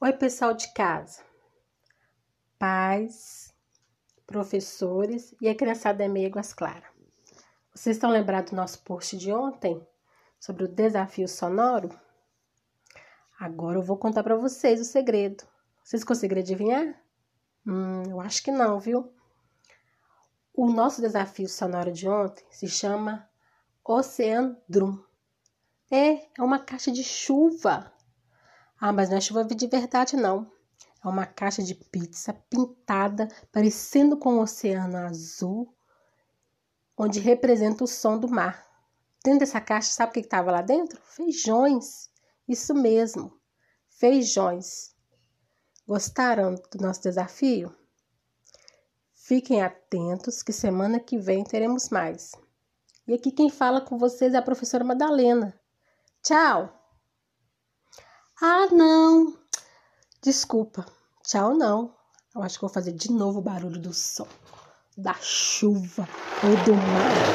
Oi, pessoal de casa, pais, professores e a criançada é Águas Claras. Vocês estão lembrados do nosso post de ontem sobre o desafio sonoro? Agora eu vou contar para vocês o segredo. Vocês conseguiram adivinhar? Hum, eu acho que não, viu? O nosso desafio sonoro de ontem se chama Ocean Drum. É, é uma caixa de chuva ah, mas não é chuva de verdade, não. É uma caixa de pizza pintada, parecendo com um oceano azul, onde representa o som do mar. Dentro dessa caixa, sabe o que estava lá dentro? Feijões. Isso mesmo, feijões. Gostaram do nosso desafio? Fiquem atentos que semana que vem teremos mais. E aqui quem fala com vocês é a professora Madalena. Tchau! Ah, não. Desculpa. Tchau, não. Eu acho que vou fazer de novo o barulho do som, da chuva ou do mar.